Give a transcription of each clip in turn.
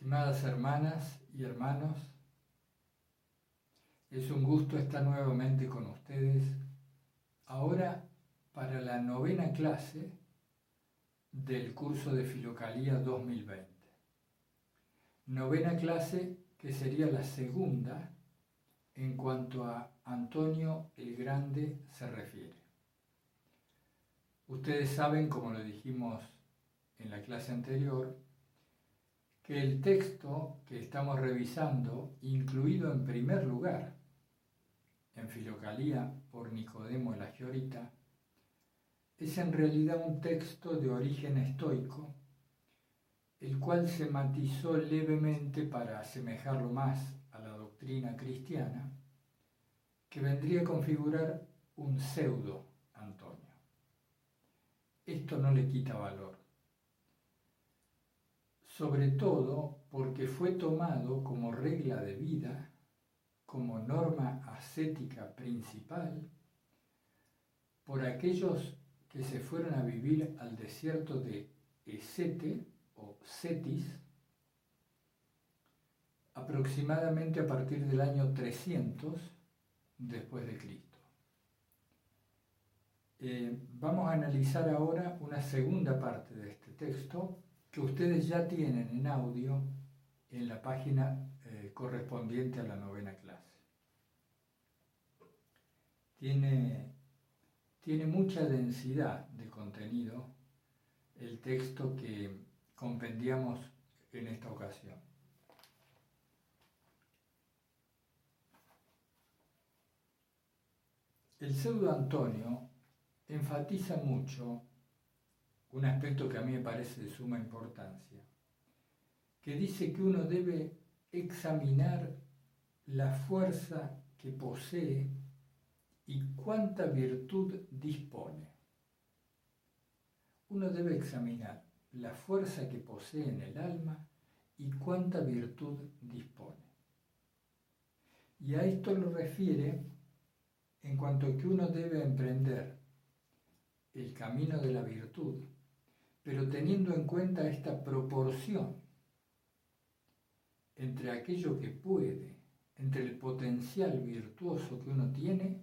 Estimadas hermanas y hermanos, es un gusto estar nuevamente con ustedes, ahora para la novena clase del curso de Filocalía 2020. Novena clase que sería la segunda en cuanto a Antonio el Grande se refiere. Ustedes saben, como lo dijimos en la clase anterior, que el texto que estamos revisando, incluido en primer lugar en Filocalía por Nicodemo la Giorita, es en realidad un texto de origen estoico, el cual se matizó levemente para asemejarlo más a la doctrina cristiana, que vendría a configurar un pseudo Antonio. Esto no le quita valor sobre todo porque fue tomado como regla de vida, como norma ascética principal, por aquellos que se fueron a vivir al desierto de Esete o Cetis, aproximadamente a partir del año 300 después de Cristo. Eh, vamos a analizar ahora una segunda parte de este texto que ustedes ya tienen en audio en la página eh, correspondiente a la novena clase. Tiene, tiene mucha densidad de contenido el texto que compendiamos en esta ocasión. El pseudo Antonio enfatiza mucho un aspecto que a mí me parece de suma importancia, que dice que uno debe examinar la fuerza que posee y cuánta virtud dispone. Uno debe examinar la fuerza que posee en el alma y cuánta virtud dispone. Y a esto lo refiere en cuanto que uno debe emprender el camino de la virtud pero teniendo en cuenta esta proporción entre aquello que puede, entre el potencial virtuoso que uno tiene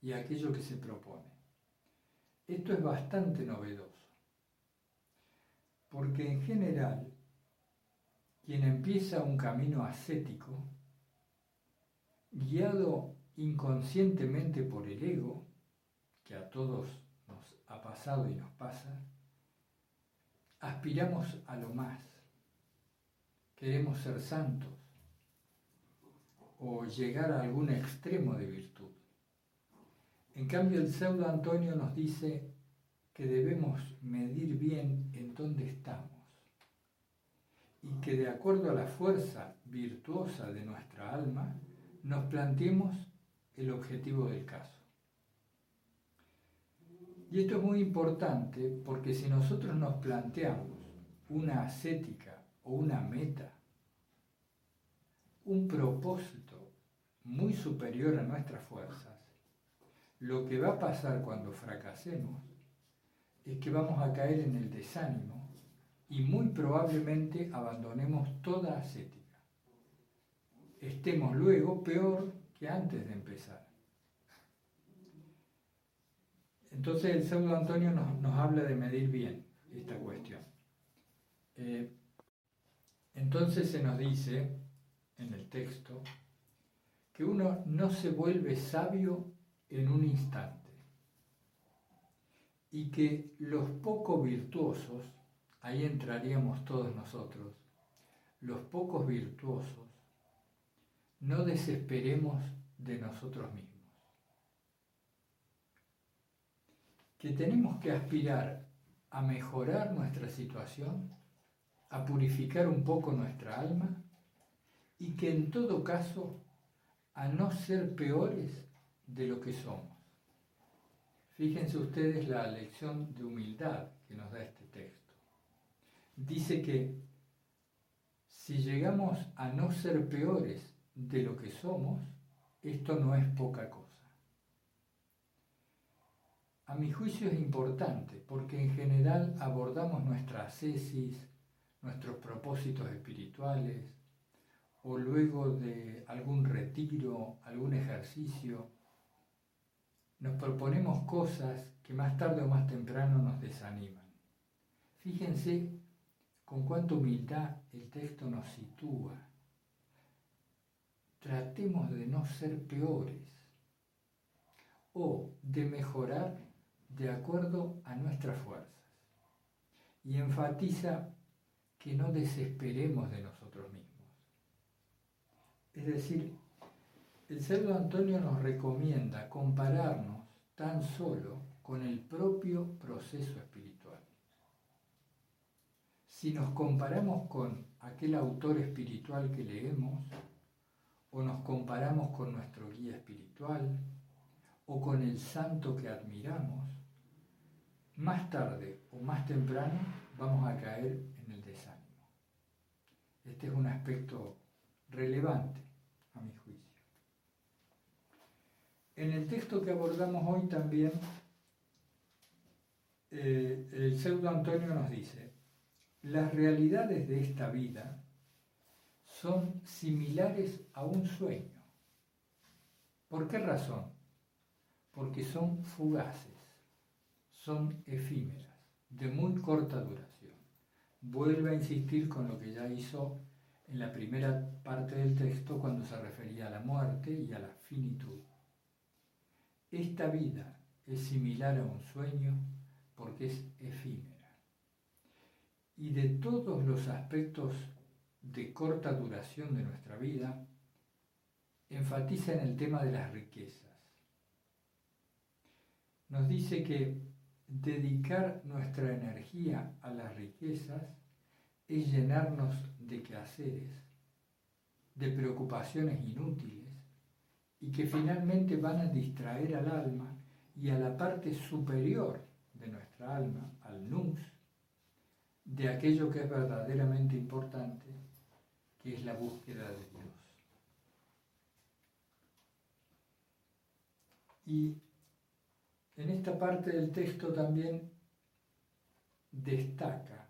y aquello que se propone. Esto es bastante novedoso, porque en general quien empieza un camino ascético, guiado inconscientemente por el ego, que a todos nos ha pasado y nos pasa, aspiramos a lo más, queremos ser santos o llegar a algún extremo de virtud. En cambio, el pseudo Antonio nos dice que debemos medir bien en dónde estamos y que de acuerdo a la fuerza virtuosa de nuestra alma, nos planteemos el objetivo del caso. Y esto es muy importante porque si nosotros nos planteamos una ascética o una meta, un propósito muy superior a nuestras fuerzas, lo que va a pasar cuando fracasemos es que vamos a caer en el desánimo y muy probablemente abandonemos toda ascética. Estemos luego peor que antes de empezar. Entonces el pseudo Antonio nos, habla de medir bien esta cuestión. Eh, entonces se nos dice en el texto que uno no se vuelve sabio en un instante y que los poco virtuosos, ahí entraríamos todos nosotros, los pocos virtuosos, no desesperemos de nosotros mismos. Que tenemos que aspirar a mejorar nuestra situación, a purificar un poco nuestra alma y que en todo caso a no ser peores de lo que somos. Fíjense ustedes la lección de humildad que nos da este texto. Dice que si llegamos a no ser peores de lo que somos, esto no es poca cosa a mi juicio es importante porque en general abordamos nuestra ascesis, nuestros propósitos espirituales, o luego de algún retiro, algún ejercicio, nos proponemos cosas que más tarde o más temprano nos desaniman. Fíjense con cuánta humildad el texto nos sitúa. Tratemos de no ser peores o de mejorar de acuerdo a nuestras fuerzas. Y enfatiza que no desesperemos de nosotros mismos. Es decir, el Cerdo Antonio nos recomienda compararnos tan solo con el propio proceso espiritual. Si nos comparamos con aquel autor espiritual que leemos, o nos comparamos con nuestro guía espiritual, o con el santo que admiramos, más tarde o más temprano vamos a caer en el desánimo. Este es un aspecto relevante a mi juicio. En el texto que abordamos hoy también, eh, el pseudo Antonio nos dice, las realidades de esta vida son similares a un sueño. ¿Por qué razón? Porque son fugaces, son efímeras, de muy corta duración. Vuelve a insistir con lo que ya hizo en la primera parte del texto cuando se refería a la muerte y a la finitud. Esta vida es similar a un sueño porque es efímera. Y de todos los aspectos de corta duración de nuestra vida, enfatiza en el tema de las riquezas. Nos dice que dedicar nuestra energía a las riquezas es llenarnos de quehaceres, de preocupaciones inútiles, y que finalmente van a distraer al alma y a la parte superior de nuestra alma, al nous, de aquello que es verdaderamente importante, que es la búsqueda de Dios. Y en esta parte del texto también destaca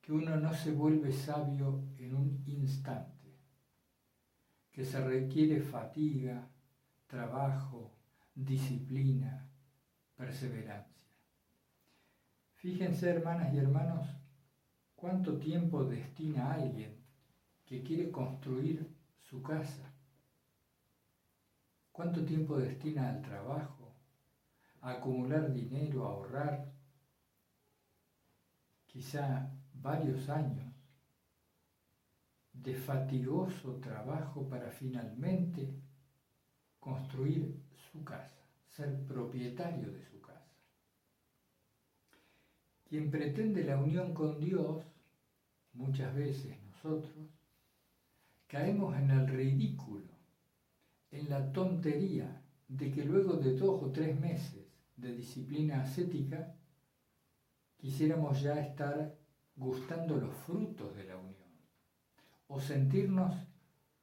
que uno no se vuelve sabio en un instante que se requiere fatiga, trabajo, disciplina, perseverancia. Fíjense, hermanas y hermanos, cuánto tiempo destina alguien que quiere construir su casa. ¿Cuánto tiempo destina al trabajo, acumular dinero, ahorrar? Quizá varios años de fatigoso trabajo para finalmente construir su casa, ser propietario de su casa. Quien pretende la unión con Dios, muchas veces nosotros, caemos en el ridículo, en la tontería de que luego de dos o tres meses de disciplina ascética, quisiéramos ya estar gustando los frutos de la unión o sentirnos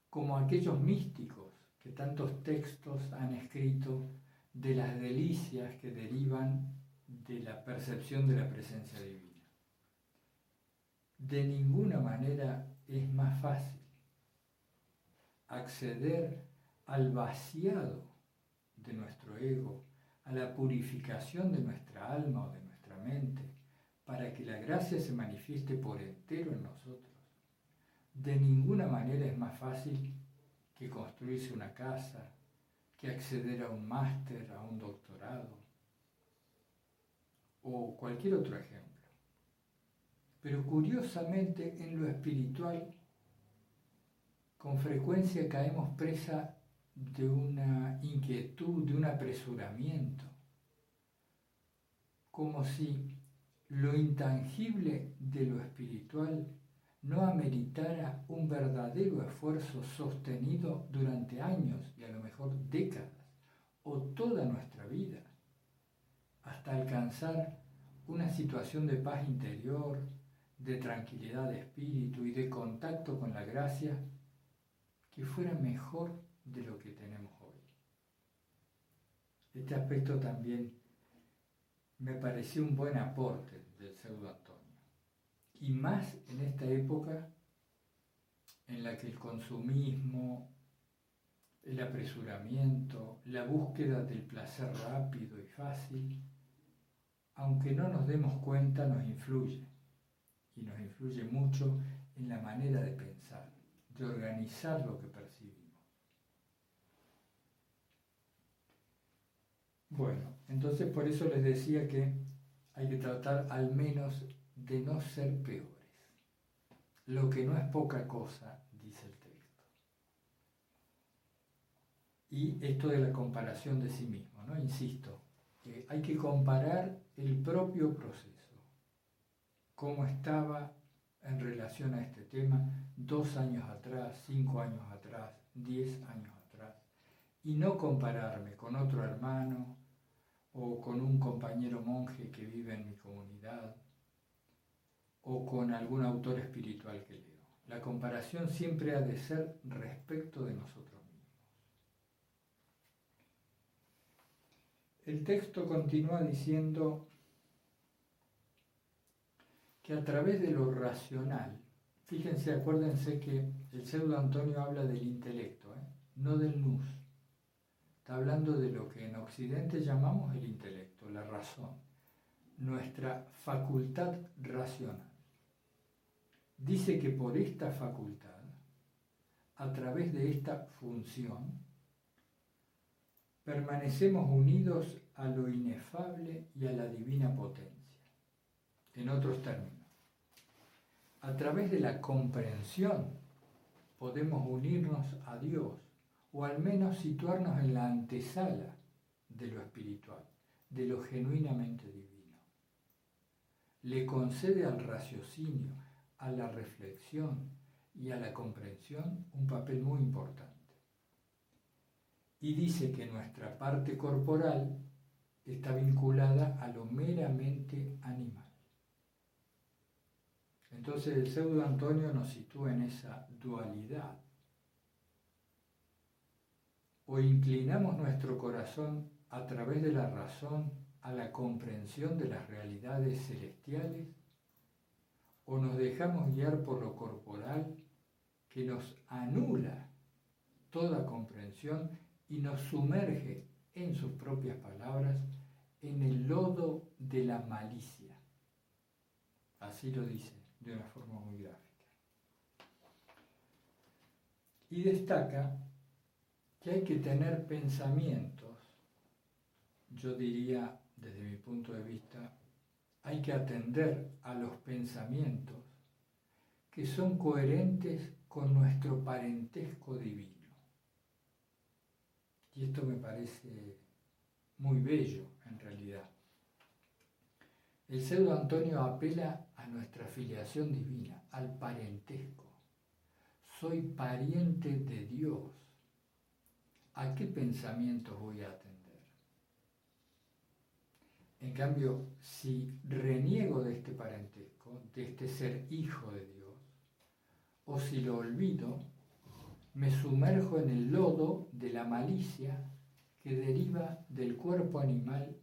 como aquellos místicos que tantos textos han escrito de las delicias que derivan de la percepción de la presencia divina. De ninguna manera es más fácil acceder al vaciado de nuestro ego, a la purificación de nuestra alma o de nuestra mente, para que la gracia se manifieste por entero en nosotros de ninguna manera es más fácil que construirse una casa, que acceder a un máster, a un doctorado o cualquier otro ejemplo. Pero curiosamente en lo espiritual con frecuencia caemos presa de una inquietud, de un apresuramiento, como si lo intangible de lo espiritual no ameritara un verdadero esfuerzo sostenido durante años y a lo mejor décadas o toda nuestra vida, hasta alcanzar una situación de paz interior, de tranquilidad de espíritu y de contacto con la gracia que fuera mejor de lo que tenemos hoy. Este aspecto también me pareció un buen aporte del pseudo y más en esta época en la que el consumismo, el apresuramiento, la búsqueda del placer rápido y fácil, aunque no nos demos cuenta, nos influye. Y nos influye mucho en la manera de pensar, de organizar lo que percibimos. Bueno, entonces por eso les decía que hay que tratar al menos de no ser peores. Lo que no es poca cosa, dice el texto. Y esto de la comparación de sí mismo, ¿no? Insisto, hay que comparar el propio proceso, cómo estaba en relación a este tema dos años atrás, cinco años atrás, diez años atrás, y no compararme con otro hermano o con un compañero monje que vive en mi comunidad o con algún autor espiritual que leo. La comparación siempre ha de ser respecto de nosotros mismos. El texto continúa diciendo que a través de lo racional, fíjense, acuérdense que el pseudo Antonio habla del intelecto, ¿eh? no del nous. Está hablando de lo que en Occidente llamamos el intelecto, la razón, nuestra facultad racional. Dice que por esta facultad, a través de esta función, permanecemos unidos a lo inefable y a la divina potencia. En otros términos, a través de la comprensión podemos unirnos a Dios o al menos situarnos en la antesala de lo espiritual, de lo genuinamente divino. Le concede al raciocinio, a la reflexión y a la comprensión un papel muy importante. Y dice que nuestra parte corporal está vinculada a lo meramente animal. Entonces el pseudo Antonio nos sitúa en esa dualidad. O inclinamos nuestro corazón a través de la razón a la comprensión de las realidades celestiales, o nos dejamos guiar por lo corporal que nos anula toda comprensión y nos sumerge, en sus propias palabras, en el lodo de la malicia. Así lo dice de una forma muy gráfica. Y destaca que hay que tener pensamientos, yo diría desde mi punto de vista, hay que atender a los pensamientos que son coherentes con nuestro parentesco divino. Y esto me parece muy bello en realidad. El pseudo Antonio apela a nuestra filiación divina, al parentesco. Soy pariente de Dios. ¿A qué pensamientos voy a atender? En cambio, si reniego de este parentesco, de este ser hijo de Dios, o si lo olvido, me sumerjo en el lodo de la malicia que deriva del cuerpo animal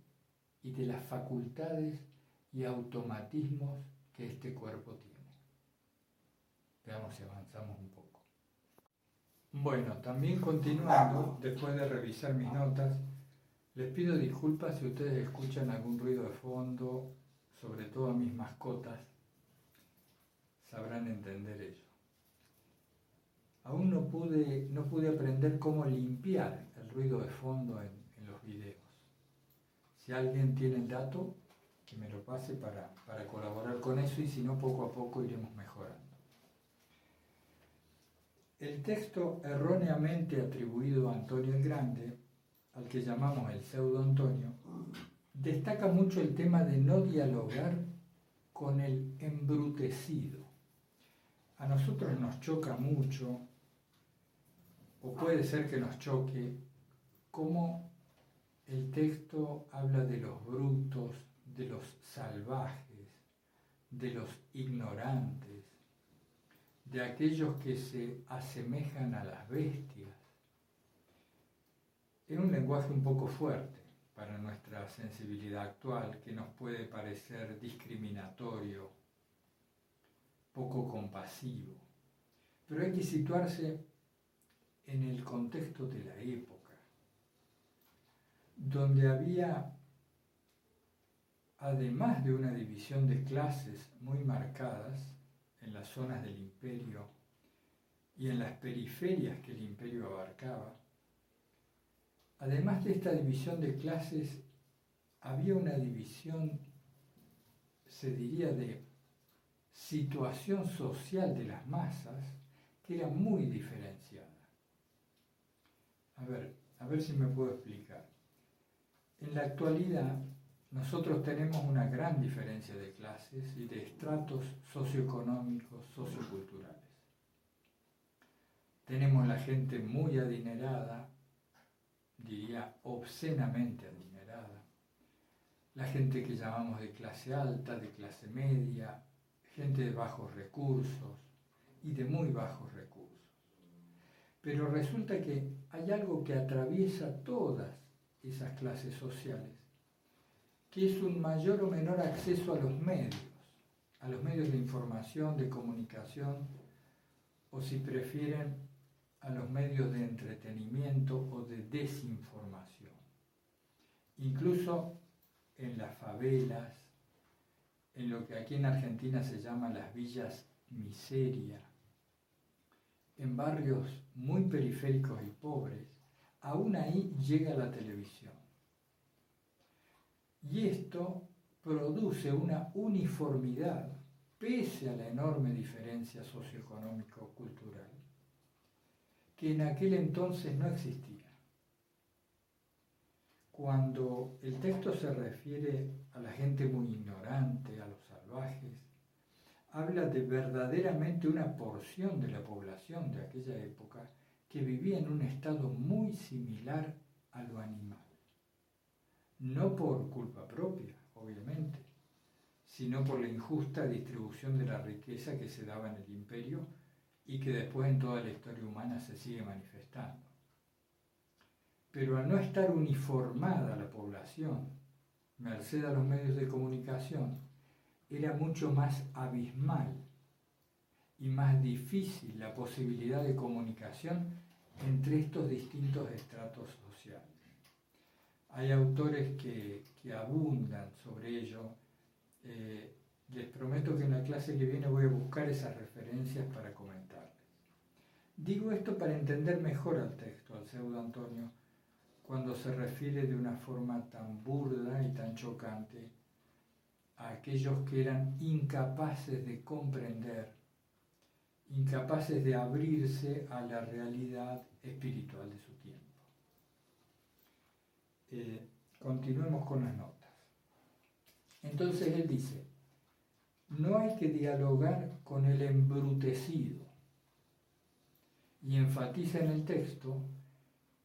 y de las facultades y automatismos que este cuerpo tiene. Veamos si avanzamos un poco. Bueno, también continuando, después de revisar mis notas, les pido disculpas si ustedes escuchan algún ruido de fondo, sobre todo a mis mascotas, sabrán entender ello. Aún no pude, no pude aprender cómo limpiar el ruido de fondo en, los videos. Si alguien tiene el dato, que me lo pase para, para colaborar con eso y si no, poco a poco iremos mejorando. El texto erróneamente atribuido a Antonio el Grande, al que llamamos el pseudo Antonio, destaca mucho el tema de no dialogar con el embrutecido. A nosotros nos choca mucho, o puede ser que nos choque, cómo el texto habla de los brutos, de los salvajes, de los ignorantes, de aquellos que se asemejan a las bestias. Es un lenguaje un poco fuerte para nuestra sensibilidad actual que nos puede parecer discriminatorio poco compasivo. Pero hay que situarse en el contexto de la época, donde había, además de una división de clases muy marcadas en las zonas del imperio y en las periferias que el imperio abarcaba, además de esta división de clases, había una división, se diría, de situación social de las masas que era muy diferenciada. A ver, a ver si me puedo explicar. En la actualidad, nosotros tenemos una gran diferencia de clases y de estratos socioeconómicos, socioculturales. Tenemos la gente muy adinerada, diría obscenamente adinerada, la gente que llamamos de clase alta, de clase media, gente de bajos recursos y de muy bajos recursos. Pero resulta que hay algo que atraviesa todas esas clases sociales, que es un mayor o menor acceso a los medios, a los medios de información, de comunicación, o si prefieren, a los medios de entretenimiento o de desinformación. Incluso en las favelas, en lo que aquí en Argentina se llama las villas miseria, en barrios muy periféricos y pobres, aún ahí llega la televisión. Y esto produce una uniformidad, pese a la enorme diferencia socioeconómico-cultural, que en aquel entonces no existía. Cuando el texto se refiere a la gente muy ignorante, a los salvajes, habla de verdaderamente una porción de la población de aquella época que vivía en un estado muy similar a lo animal. No por culpa propia, obviamente, sino por la injusta distribución de la riqueza que se daba en el imperio y que después en toda la historia humana se sigue manifestando. Pero al no estar uniformada la población, merced a los medios de comunicación, era mucho más abismal y más difícil la posibilidad de comunicación entre estos distintos estratos sociales. Hay autores que, abundan sobre ello. Eh, les prometo que en la clase que viene voy a buscar esas referencias para comentarles. Digo esto para entender mejor al texto, al pseudo Antonio, cuando se refiere de una forma tan burda y tan chocante a aquellos que eran incapaces de comprender, incapaces de abrirse a la realidad espiritual de su tiempo. Eh, continuemos con las notas. Entonces él dice, no hay que dialogar con el embrutecido. Y enfatiza en el texto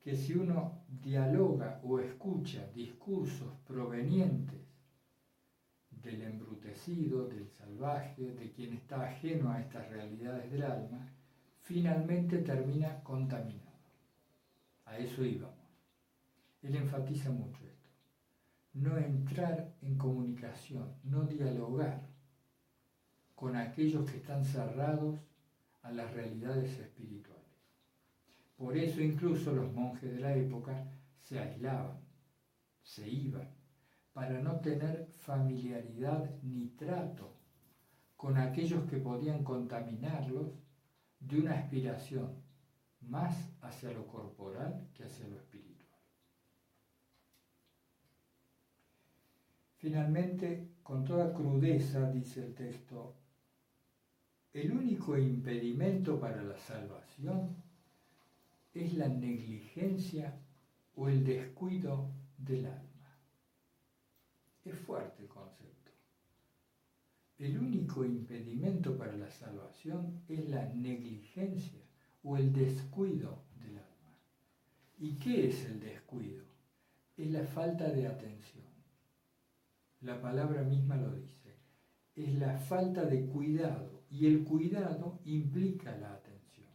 que si uno dialoga o escucha discursos provenientes del embrutecido, del salvaje, de quien está ajeno a estas realidades del alma, finalmente termina contaminado. A eso íbamos. Él enfatiza mucho esto. No entrar en comunicación, no dialogar con aquellos que están cerrados a las realidades espirituales. Por eso incluso los monjes de la época se aislaban, se iban, para no tener familiaridad ni trato con aquellos que podían contaminarlos de una aspiración más hacia lo corporal que hacia lo espiritual. Finalmente, con toda crudeza, dice el texto, el único impedimento para la salvación es la negligencia o el descuido del alma. Es fuerte el concepto. El único impedimento para la salvación es la negligencia o el descuido del alma. ¿Y qué es el descuido? Es la falta de atención. La palabra misma lo dice. Es la falta de cuidado y el cuidado implica la atención.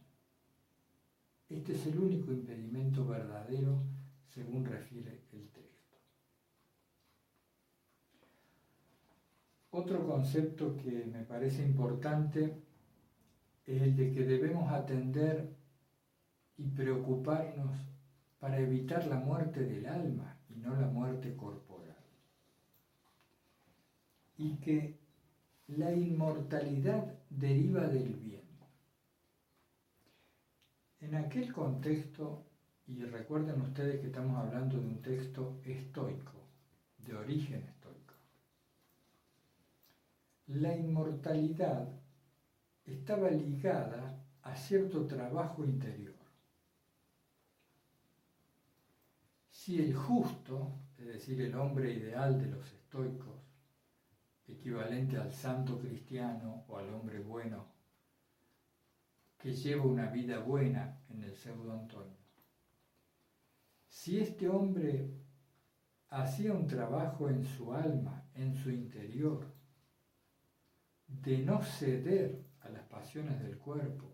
Este es el único impedimento verdadero según refiere el texto. Otro concepto que me parece importante es el de que debemos atender y preocuparnos para evitar la muerte del alma y no la muerte corporal. Y que la inmortalidad deriva del bien. En aquel contexto, y recuerden ustedes que estamos hablando de un texto estoico, de origen estoico, la inmortalidad estaba ligada a cierto trabajo interior. Si el justo, es decir, el hombre ideal de los estoicos, equivalente al santo cristiano o al hombre bueno, que lleva una vida buena en el pseudo Antonio, si este hombre hacía un trabajo en su alma, en su interior, de no ceder a las pasiones del cuerpo,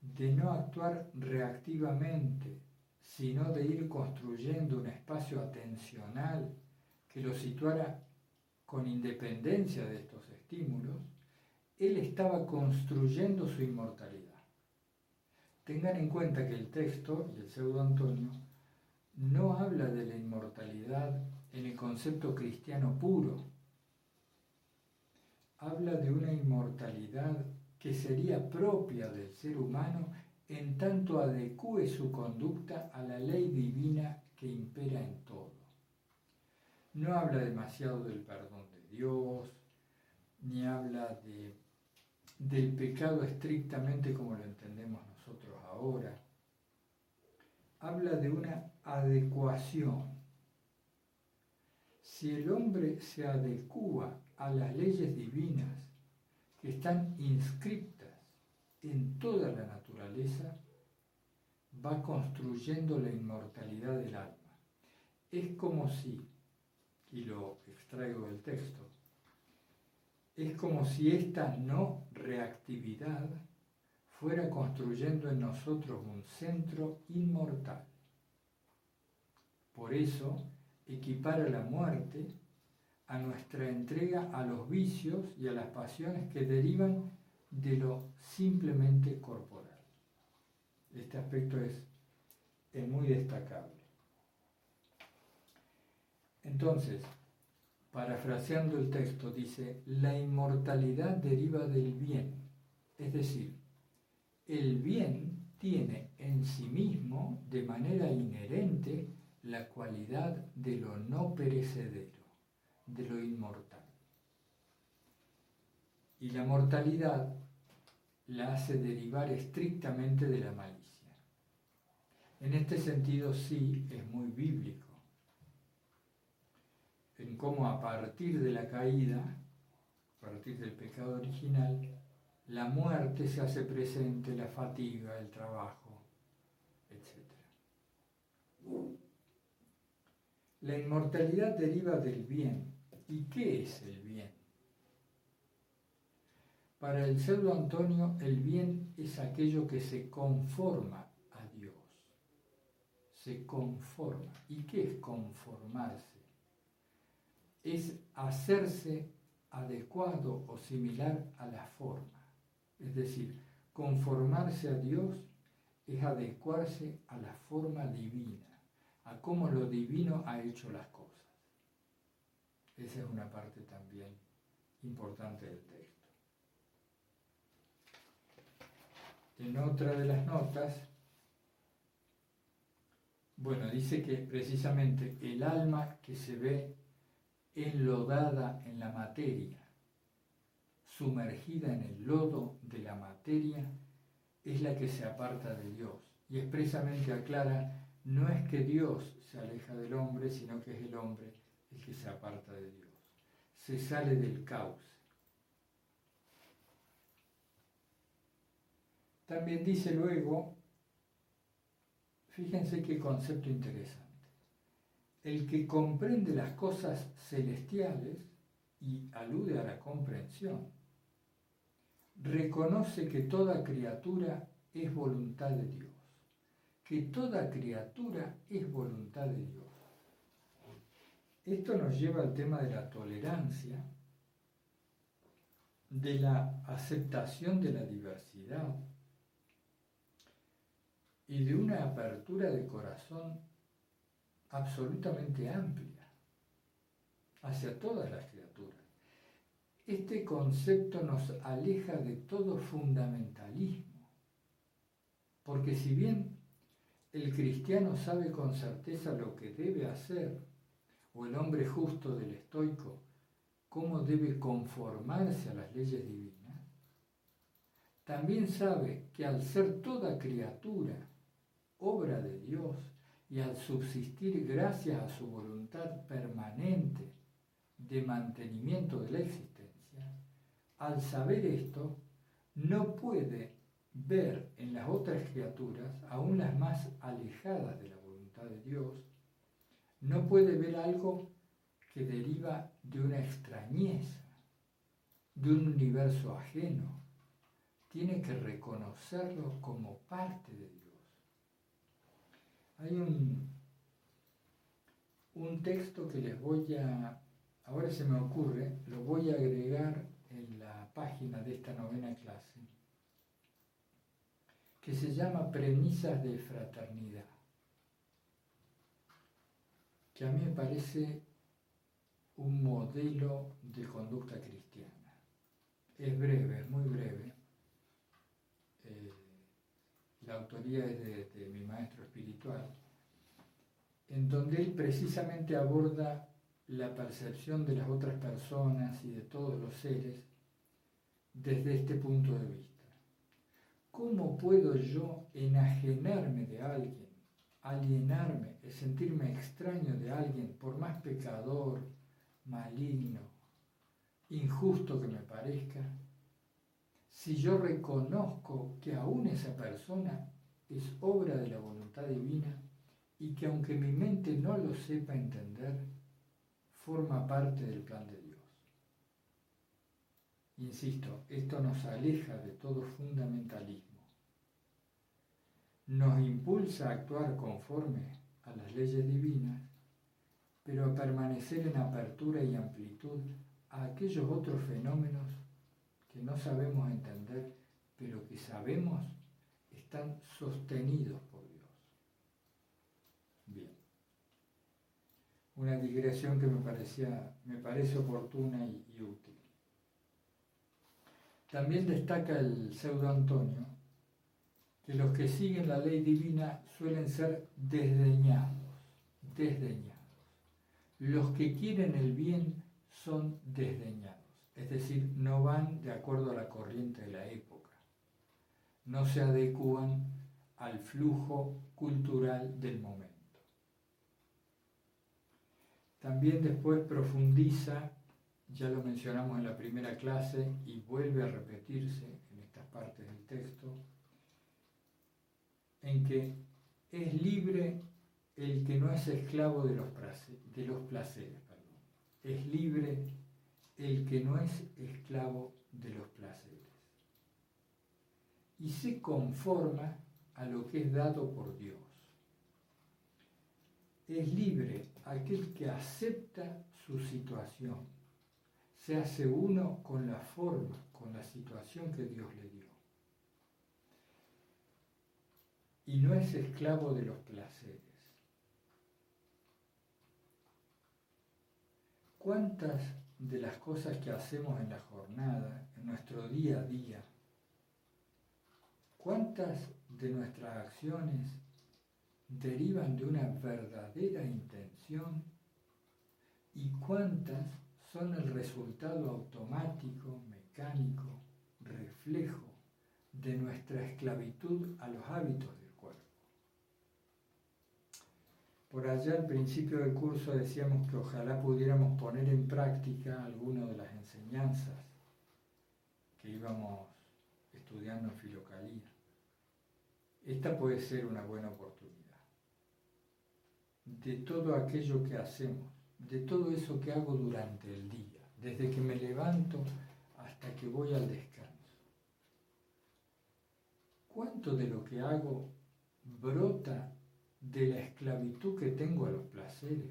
de no actuar reactivamente, sino de ir construyendo un espacio atencional que lo situara con independencia de estos estímulos, él estaba construyendo su inmortalidad. Tengan en cuenta que el texto y el pseudo Antonio no habla de la inmortalidad en el concepto cristiano puro, habla de una inmortalidad que sería propia del ser humano en tanto adecue su conducta a la ley divina que impera en todo. No habla demasiado del perdón de Dios, ni habla de, del pecado estrictamente como lo entendemos nosotros ahora. Habla de una adecuación. Si el hombre se adecua a las leyes divinas que están inscritas en toda la naturaleza, va construyendo la inmortalidad del alma. Es como si, y lo extraigo del texto, es como si esta no reactividad fuera construyendo en nosotros un centro inmortal. Por eso, equipara la muerte a nuestra entrega a los vicios y a las pasiones que derivan de lo simplemente corporal. Este aspecto es, es muy destacable. Entonces, parafraseando el texto, dice, la inmortalidad deriva del bien, es decir, el bien tiene en sí mismo, de manera inherente, la cualidad de lo no perecedero de lo inmortal. Y la mortalidad la hace derivar estrictamente de la malicia. En este sentido sí es muy bíblico, en cómo a partir de la caída, a partir del pecado original, la muerte se hace presente, la fatiga, el trabajo, etc. La inmortalidad deriva del bien, ¿Y qué es el bien? Para el pseudo Antonio, el bien es aquello que se conforma a Dios. Se conforma. ¿Y qué es conformarse? Es hacerse adecuado o similar a la forma. Es decir, conformarse a Dios es adecuarse a la forma divina, a cómo lo divino ha hecho las cosas. Esa es una parte también importante del texto. En otra de las notas, bueno, dice que precisamente el alma que se ve enlodada en la materia, sumergida en el lodo de la materia, es la que se aparta de Dios. Y expresamente aclara, no es que Dios se aleja del hombre, sino que es el hombre que se aparta de Dios, se sale del caos. También dice luego, fíjense qué concepto interesante, el que comprende las cosas celestiales y alude a la comprensión, reconoce que toda criatura es voluntad de Dios, que toda criatura es voluntad de Dios. Esto nos lleva al tema de la tolerancia, de la aceptación de la diversidad y de una apertura de corazón absolutamente amplia hacia todas las criaturas. Este concepto nos aleja de todo fundamentalismo, porque si bien el cristiano sabe con certeza lo que debe hacer, o el hombre justo del estoico, cómo debe conformarse a las leyes divinas, también sabe que al ser toda criatura obra de Dios y al subsistir gracias a su voluntad permanente de mantenimiento de la existencia, al saber esto, no puede ver en las otras criaturas, aún las más alejadas de la voluntad de Dios, no puede ver algo que deriva de una extrañeza, de un universo ajeno. Tiene que reconocerlo como parte de Dios. Hay un, un texto que les voy a, ahora se me ocurre, lo voy a agregar en la página de esta novena clase, que se llama Premisas de Fraternidad, que a mí me parece un modelo de conducta cristiana. Es breve, es muy breve. La autoría es de, mi maestro espiritual, en donde él precisamente aborda la percepción de las otras personas y de todos los seres desde este punto de vista. ¿Cómo puedo yo enajenarme de alguien, alienarme, sentirme extraño de alguien, por más pecador, maligno, injusto que me parezca, si yo reconozco que aún esa persona es obra de la voluntad divina y que aunque mi mente no lo sepa entender, forma parte del plan de Dios. Insisto, esto nos aleja de todo fundamentalismo. Nos impulsa a actuar conforme a las leyes divinas pero a permanecer en apertura y amplitud a aquellos otros fenómenos que no sabemos entender, pero que sabemos están sostenidos por Dios. Bien. Una digresión que me, parecía, me parece oportuna y, y útil. También destaca el pseudo Antonio que los que siguen la ley divina suelen ser desdeñados, desdeñados los que quieren el bien son desdeñados, es decir, no van de acuerdo a la corriente de la época, no se adecúan al flujo cultural del momento. También después profundiza, ya lo mencionamos en la primera clase y vuelve a repetirse en estas partes del texto, en que es libre el que no es esclavo de los, de los placeres, es libre el que no es esclavo de los placeres. Y se conforma a lo que es dado por Dios. Es libre aquel que acepta su situación, se hace uno con la forma, con la situación que Dios le dio. Y no es esclavo de los placeres. ¿Cuántas de las cosas que hacemos en la jornada, en nuestro día a día, cuántas de nuestras acciones derivan de una verdadera intención y cuántas son el resultado automático, mecánico, reflejo de nuestra esclavitud a los hábitos de Por allá al principio del curso decíamos que ojalá pudiéramos poner en práctica algunas de las enseñanzas que íbamos estudiando en Filocalía. Esta puede ser una buena oportunidad. De todo aquello que hacemos, de todo eso que hago durante el día, desde que me levanto hasta que voy al descanso. ¿Cuánto de lo que hago brota de la esclavitud que tengo a los placeres.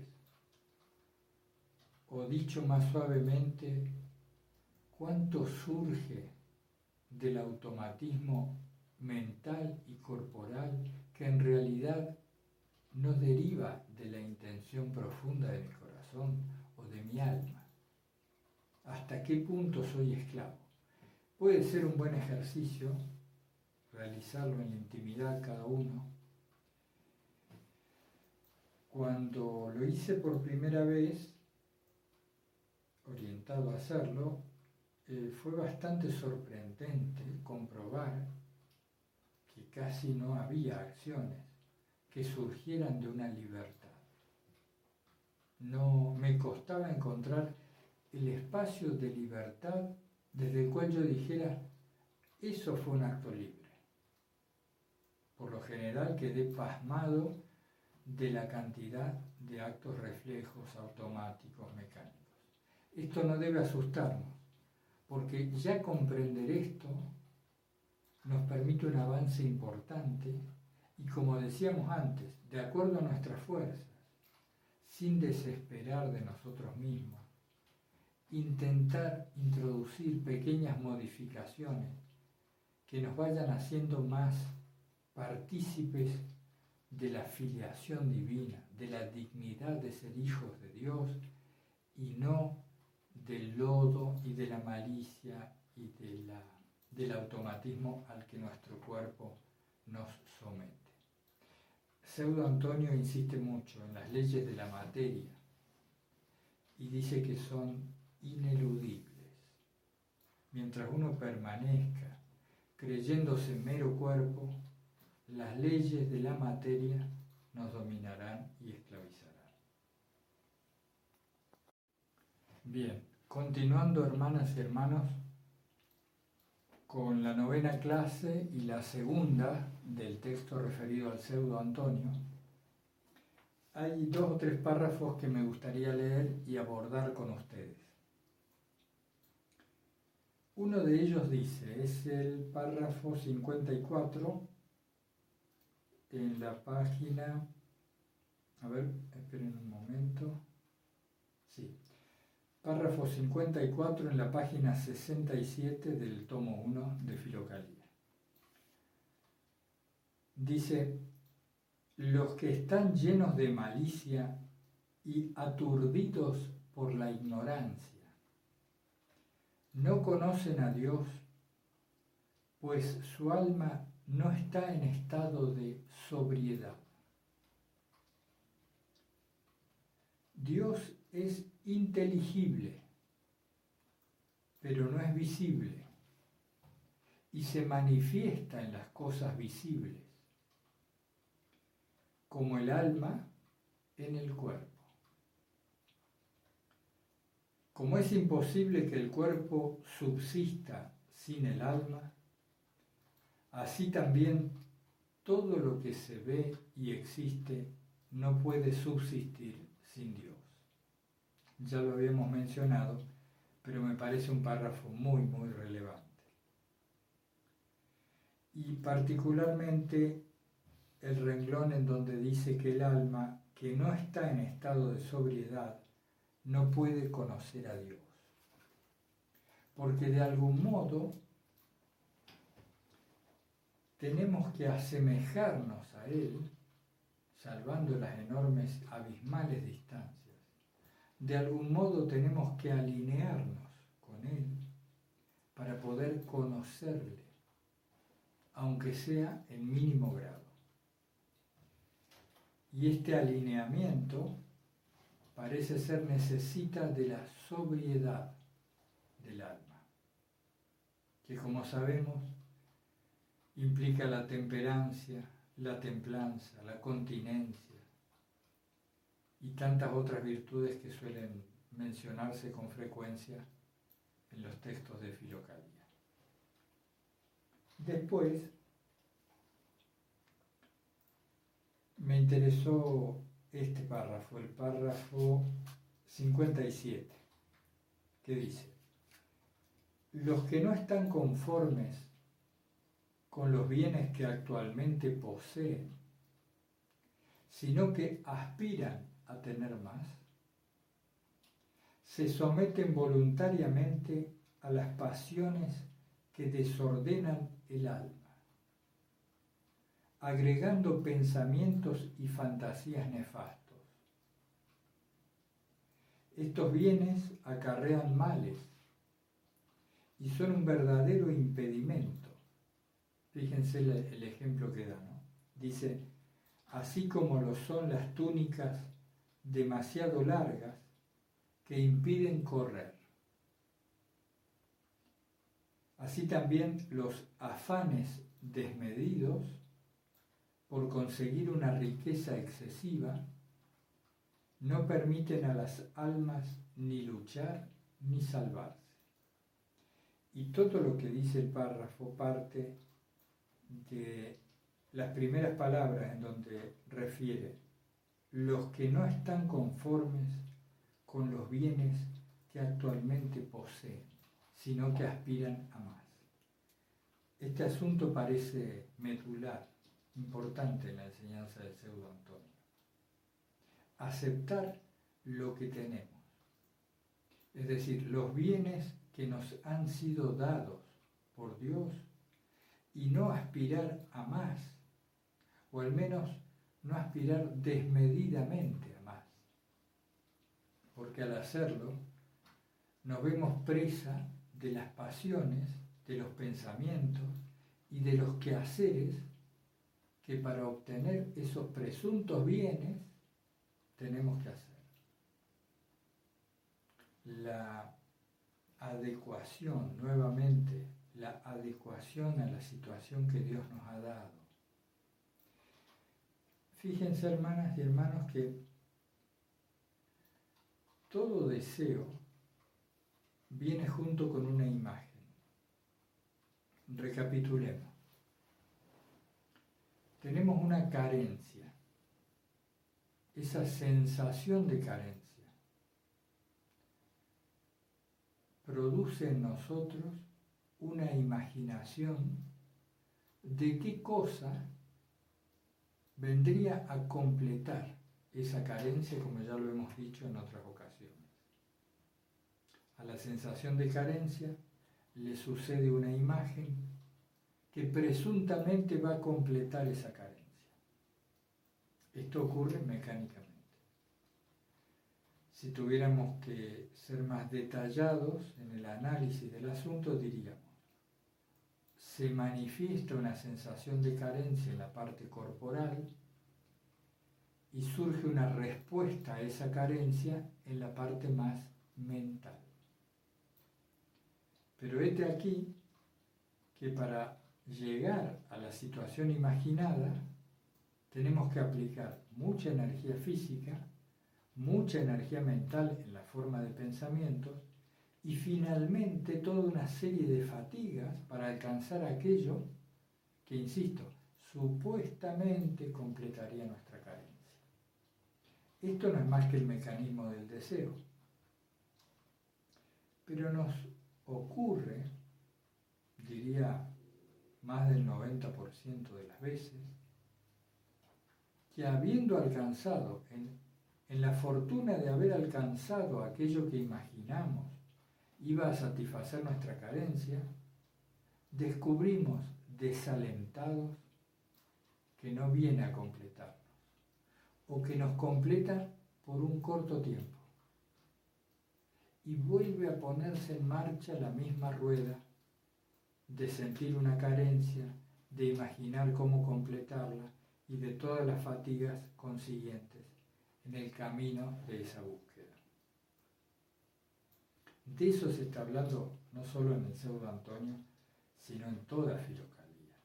O dicho más suavemente, cuánto surge del automatismo mental y corporal que en realidad no deriva de la intención profunda de mi corazón o de mi alma. ¿Hasta qué punto soy esclavo? Puede ser un buen ejercicio realizarlo en la intimidad cada uno. Cuando lo hice por primera vez, orientado a hacerlo, eh, fue bastante sorprendente comprobar que casi no había acciones que surgieran de una libertad. No me costaba encontrar el espacio de libertad desde el cual yo dijera, eso fue un acto libre. Por lo general quedé pasmado de la cantidad de actos reflejos automáticos mecánicos. Esto no debe asustarnos, porque ya comprender esto nos permite un avance importante y como decíamos antes, de acuerdo a nuestras fuerzas, sin desesperar de nosotros mismos, intentar introducir pequeñas modificaciones que nos vayan haciendo más partícipes de la filiación divina, de la dignidad de ser hijos de Dios y no del lodo y de la malicia y de la, del automatismo al que nuestro cuerpo nos somete. Pseudo Antonio insiste mucho en las leyes de la materia y dice que son ineludibles. Mientras uno permanezca creyéndose mero cuerpo, las leyes de la materia nos dominarán y esclavizarán. Bien, continuando hermanas y hermanos con la novena clase y la segunda del texto referido al pseudo Antonio, hay dos o tres párrafos que me gustaría leer y abordar con ustedes. Uno de ellos dice, es el párrafo 54 en la página, a ver, esperen un momento, sí, párrafo 54 en la página 67 del tomo 1 de Filocalía. Dice, los que están llenos de malicia y aturdidos por la ignorancia, no conocen a Dios, pues su alma no está en estado de sobriedad. Dios es inteligible, pero no es visible y se manifiesta en las cosas visibles, como el alma en el cuerpo. Como es imposible que el cuerpo subsista sin el alma, así también todo lo que se ve y existe no puede subsistir sin Dios. Ya lo habíamos mencionado, pero me parece un párrafo muy, muy relevante. Y particularmente el renglón en donde dice que el alma que no está en estado de sobriedad no puede conocer a Dios. Porque de algún modo tenemos que asemejarnos a Él, salvando las enormes abismales distancias. De algún modo tenemos que alinearnos con Él para poder conocerle, aunque sea en mínimo grado. Y este alineamiento parece ser necesita de la sobriedad del alma, que como sabemos implica la temperancia, la templanza, la continencia y tantas otras virtudes que suelen mencionarse con frecuencia en los textos de Filocalía. Después me interesó este párrafo, el párrafo 57, que dice, los que no están conformes con los bienes que actualmente poseen, sino que aspiran a tener más, se someten voluntariamente a las pasiones que desordenan el alma, agregando pensamientos y fantasías nefastos. Estos bienes acarrean males y son un verdadero impedimento. Fíjense el, ejemplo que da, ¿no? Dice, así como lo son las túnicas demasiado largas que impiden correr. Así también los afanes desmedidos por conseguir una riqueza excesiva no permiten a las almas ni luchar ni salvarse. Y todo lo que dice el párrafo parte de las primeras palabras en donde refiere los que no están conformes con los bienes que actualmente poseen, sino que aspiran a más. Este asunto parece medular, importante en la enseñanza del pseudo Antonio. Aceptar lo que tenemos, es decir, los bienes que nos han sido dados por Dios y no aspirar a más, o al menos no aspirar desmedidamente a más, porque al hacerlo nos vemos presa de las pasiones, de los pensamientos y de los quehaceres que para obtener esos presuntos bienes tenemos que hacer. La adecuación, nuevamente, la adecuación a la situación que Dios nos ha dado. Fíjense, hermanas y hermanos, que todo deseo viene junto con una imagen. Recapitulemos. Tenemos una carencia, esa sensación de carencia produce en nosotros una imaginación de qué cosa vendría a completar esa carencia, como ya lo hemos dicho en otras ocasiones. A la sensación de carencia le sucede una imagen que presuntamente va a completar esa carencia. Esto ocurre mecánicamente. Si tuviéramos que ser más detallados en el análisis del asunto, diríamos, se manifiesta una sensación de carencia en la parte corporal y surge una respuesta a esa carencia en la parte más mental. Pero este aquí que para llegar a la situación imaginada tenemos que aplicar mucha energía física, mucha energía mental en la forma de pensamientos y finalmente toda una serie de fatigas para alcanzar aquello que, insisto, supuestamente completaría nuestra carencia. Esto no es más que el mecanismo del deseo, pero nos ocurre, diría más del 90% de las veces, que habiendo alcanzado, en, la fortuna de haber alcanzado aquello que imaginamos iba a satisfacer nuestra carencia, descubrimos desalentados que no viene a completarnos o que nos completa por un corto tiempo y vuelve a ponerse en marcha la misma rueda de sentir una carencia, de imaginar cómo completarla y de todas las fatigas consiguientes en el camino de esa búsqueda. De eso se está hablando no solo en el pseudo Antonio, sino en toda filocalía.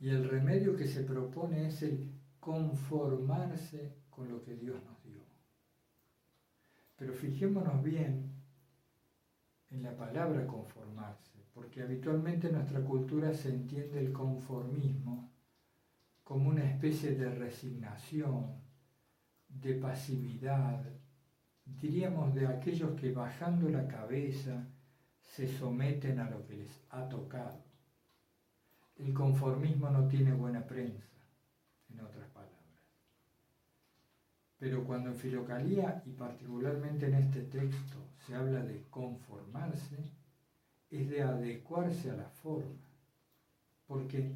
Y el remedio que se propone es el conformarse con lo que Dios nos dio. Pero fijémonos bien en la palabra conformarse, porque habitualmente en nuestra cultura se entiende el conformismo como una especie de resignación, de pasividad, diríamos de aquellos que bajando la cabeza se someten a lo que les ha tocado. El conformismo no tiene buena prensa, en otras palabras. Pero cuando en Filocalía y particularmente en este texto se habla de conformarse, es de adecuarse a la forma. Porque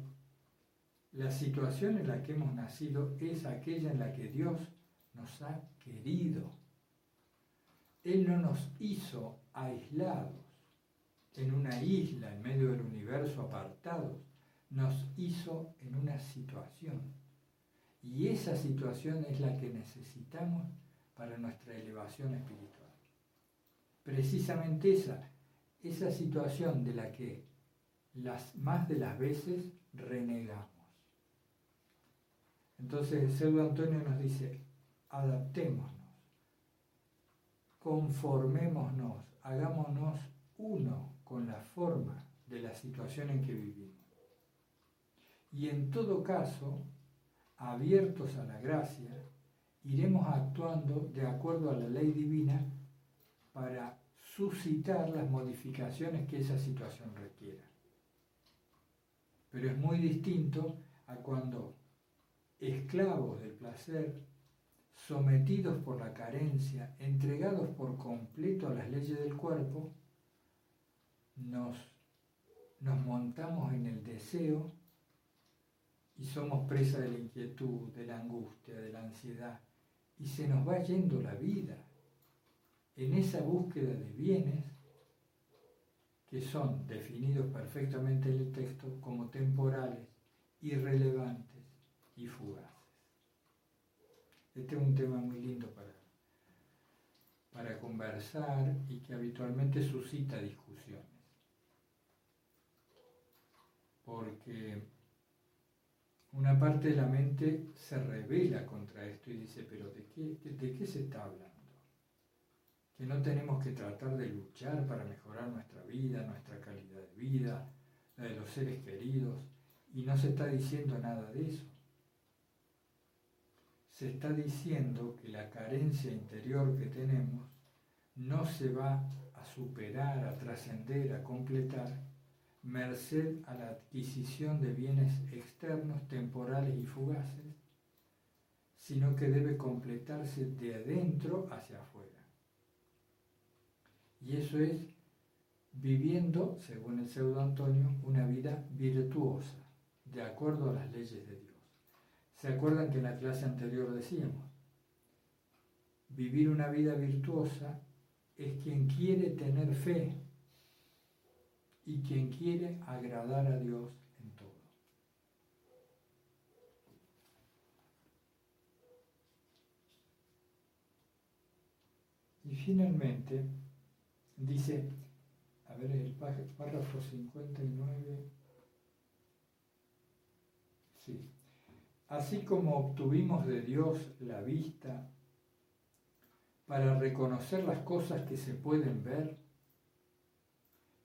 la situación en la que hemos nacido es aquella en la que Dios nos ha querido. Él no nos hizo aislados en una isla en medio del universo apartados, nos hizo en una situación. Y esa situación es la que necesitamos para nuestra elevación espiritual. Precisamente esa, esa situación de la que las, más de las veces renegamos. Entonces el pseudo Antonio nos dice, adaptémonos, conformémonos, hagámonos uno con la forma de la situación en que vivimos. Y en todo caso, abiertos a la gracia, iremos actuando de acuerdo a la ley divina para suscitar las modificaciones que esa situación requiera. Pero es muy distinto a cuando esclavos del placer, sometidos por la carencia, entregados por completo a las leyes del cuerpo, nos, nos montamos en el deseo y somos presa de la inquietud, de la angustia, de la ansiedad, y se nos va yendo la vida en esa búsqueda de bienes que son definidos perfectamente en el texto como temporales, irrelevantes y fugaces. Este es un tema muy lindo para, para conversar y que habitualmente suscita discusiones. Porque una parte de la mente se revela contra esto y dice, pero ¿de qué, de qué se está hablando? Que no tenemos que tratar de luchar para mejorar nuestra vida, nuestra calidad de vida, la de los seres queridos, y no se está diciendo nada de eso se está diciendo que la carencia interior que tenemos no se va a superar, a trascender, a completar, merced a la adquisición de bienes externos, temporales y fugaces, sino que debe completarse de adentro hacia afuera. Y eso es viviendo, según el pseudo Antonio, una vida virtuosa, de acuerdo a las leyes de Dios. ¿Se acuerdan que en la clase anterior decíamos? Vivir una vida virtuosa es quien quiere tener fe y quien quiere agradar a Dios en todo. Y finalmente dice, a ver el párrafo 59, sí, así como obtuvimos de Dios la vista para reconocer las cosas que se pueden ver,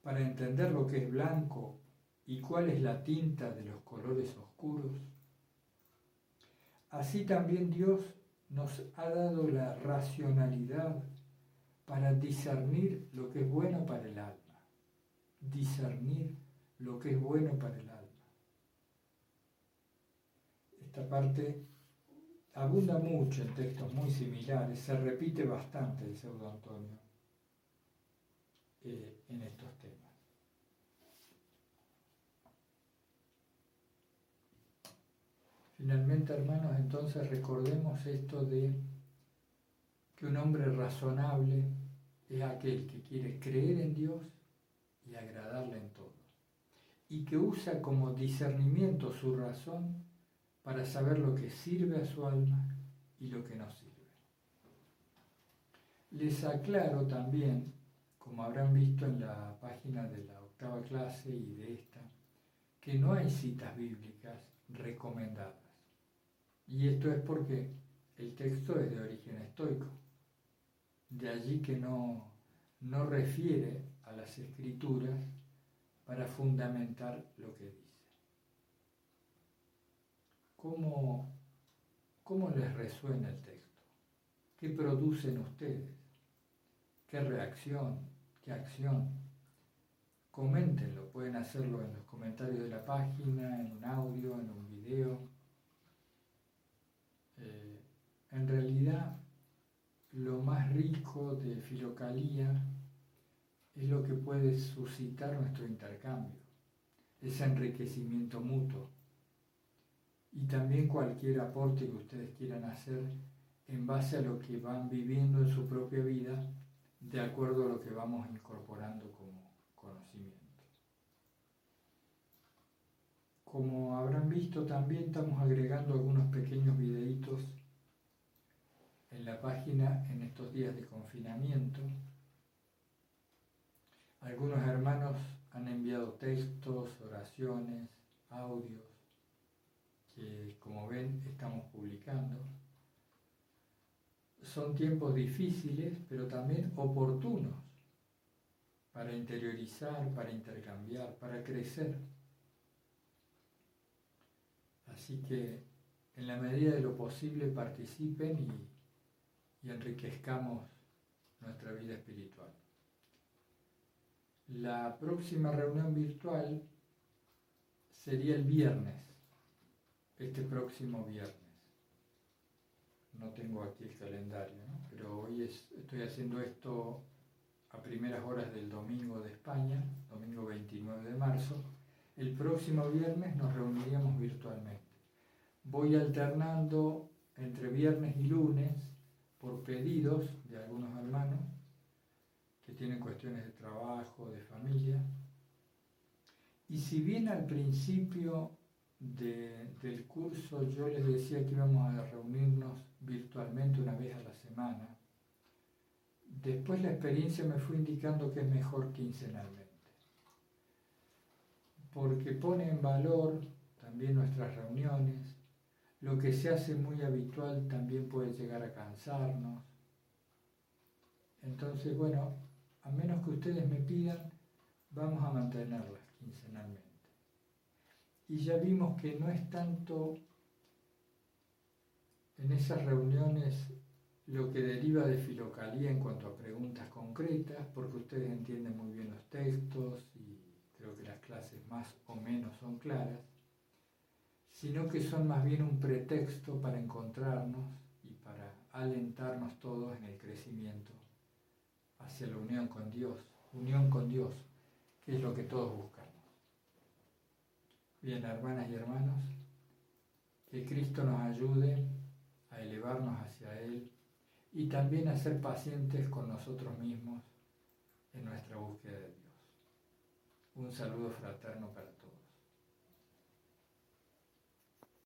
para entender lo que es blanco y cuál es la tinta de los colores oscuros, así también Dios nos ha dado la racionalidad para discernir lo que es bueno para el alma, discernir lo que es bueno para el alma esta parte abunda mucho en textos muy similares, se repite bastante el pseudo Antonio eh, en estos temas. Finalmente, hermanos, entonces recordemos esto de que un hombre razonable es aquel que quiere creer en Dios y agradarle en todo, y que usa como discernimiento su razón para saber lo que sirve a su alma y lo que no sirve. Les aclaro también, como habrán visto en la página de la octava clase y de esta, que no hay citas bíblicas recomendadas. Y esto es porque el texto es de origen estoico. De allí que no, no refiere a las escrituras para fundamentar lo que dice. ¿Cómo, ¿Cómo les resuena el texto? ¿Qué producen ustedes? ¿Qué reacción? ¿Qué acción? Coméntenlo, pueden hacerlo en los comentarios de la página, en un audio, en un video, eh, en realidad lo más rico de filocalía es lo que puede suscitar nuestro intercambio, ese enriquecimiento mutuo y también cualquier aporte que ustedes quieran hacer en base a lo que van viviendo en su propia vida, de acuerdo a lo que vamos incorporando como conocimiento. Como habrán visto, también estamos agregando algunos pequeños videitos en la página en estos días de confinamiento. Algunos hermanos han enviado textos, oraciones, audios, que como ven estamos publicando. Son tiempos difíciles, pero también oportunos para interiorizar, para intercambiar, para crecer. Así que en la medida de lo posible participen y, enriquezcamos nuestra vida espiritual. La próxima reunión virtual sería el viernes, este próximo viernes. No tengo aquí el calendario, pero hoy estoy haciendo esto a primeras horas del domingo de España, domingo 29 de marzo. El próximo viernes nos reuniríamos virtualmente voy alternando entre viernes y lunes por pedidos de algunos hermanos que tienen cuestiones de trabajo, de familia. Y si bien al principio del curso yo les decía que íbamos a reunirnos virtualmente una vez a la semana, después la experiencia me fue indicando que es mejor quincenalmente, porque pone en valor también nuestras reuniones, lo que se hace muy habitual también puede llegar a cansarnos. Entonces, bueno, a menos que ustedes me pidan, vamos a mantenerlas quincenalmente. Y ya vimos que no es tanto en esas reuniones lo que deriva de filocalía en cuanto a preguntas concretas, porque ustedes entienden muy bien los textos y creo que las clases más o menos son claras sino que son más bien un pretexto para encontrarnos y para alentarnos todos en el crecimiento hacia la unión con Dios, unión con Dios, que es lo que todos buscamos. Bien, hermanas y hermanos, que Cristo nos ayude a elevarnos hacia Él y también a ser pacientes con nosotros mismos en nuestra búsqueda de Dios. Un saludo fraterno para todos.